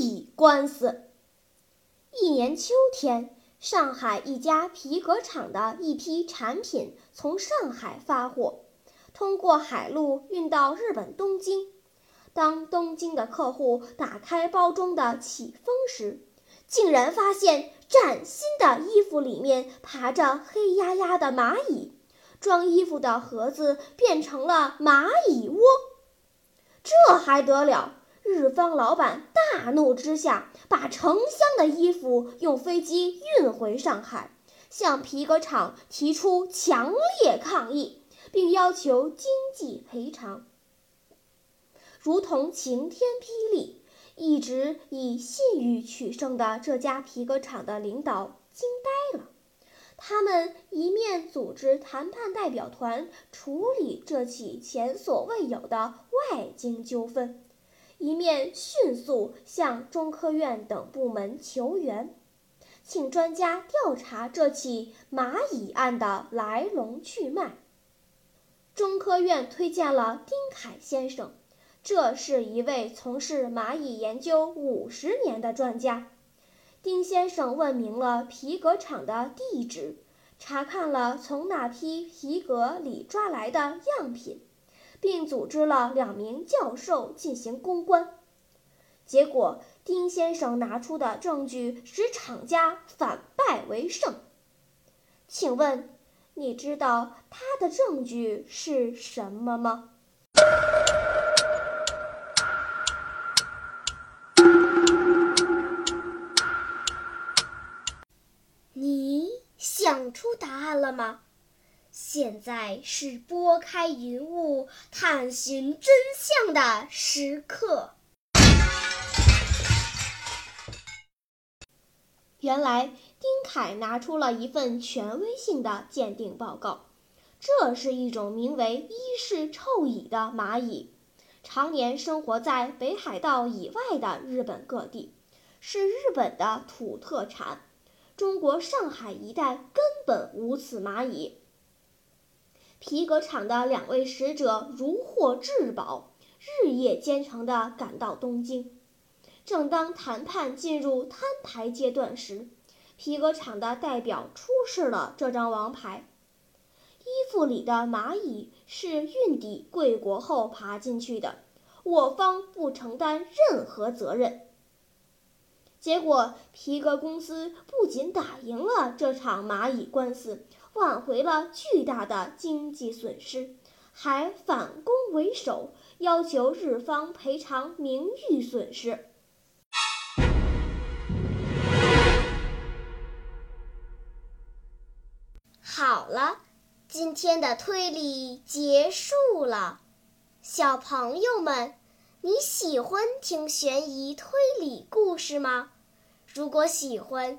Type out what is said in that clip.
蚂蚁官司。一年秋天，上海一家皮革厂的一批产品从上海发货。通过海路运到日本东京。当东京的客户打开包装的起封时，竟然发现崭新的衣服里面爬着黑压压的蚂蚁，装衣服的盒子变成了蚂蚁窝。这还得了？日方老板大怒之下，把成箱的衣服用飞机运回上海，向皮革厂提出强烈抗议。并要求经济赔偿，如同晴天霹雳。一直以信誉取胜的这家皮革厂的领导惊呆了。他们一面组织谈判代表团处理这起前所未有的外经纠纷，一面迅速向中科院等部门求援，请专家调查这起蚂蚁案的来龙去脉。中科院推荐了丁凯先生，这是一位从事蚂蚁研究五十年的专家。丁先生问明了皮革厂的地址，查看了从那批皮革里抓来的样品，并组织了两名教授进行公关。结果，丁先生拿出的证据使厂家反败为胜。请问？你知道他的证据是什么吗？你想出答案了吗？现在是拨开云雾探寻真相的时刻。原来丁凯拿出了一份权威性的鉴定报告，这是一种名为伊氏臭蚁的蚂蚁，常年生活在北海道以外的日本各地，是日本的土特产。中国上海一带根本无此蚂蚁。皮革厂的两位使者如获至宝，日夜兼程地赶到东京。正当谈判进入摊牌阶段时，皮革厂的代表出示了这张王牌：衣服里的蚂蚁是运抵贵国后爬进去的，我方不承担任何责任。结果，皮革公司不仅打赢了这场蚂蚁官司，挽回了巨大的经济损失，还反攻为守，要求日方赔偿名誉损失。好了，今天的推理结束了。小朋友们，你喜欢听悬疑推理故事吗？如果喜欢，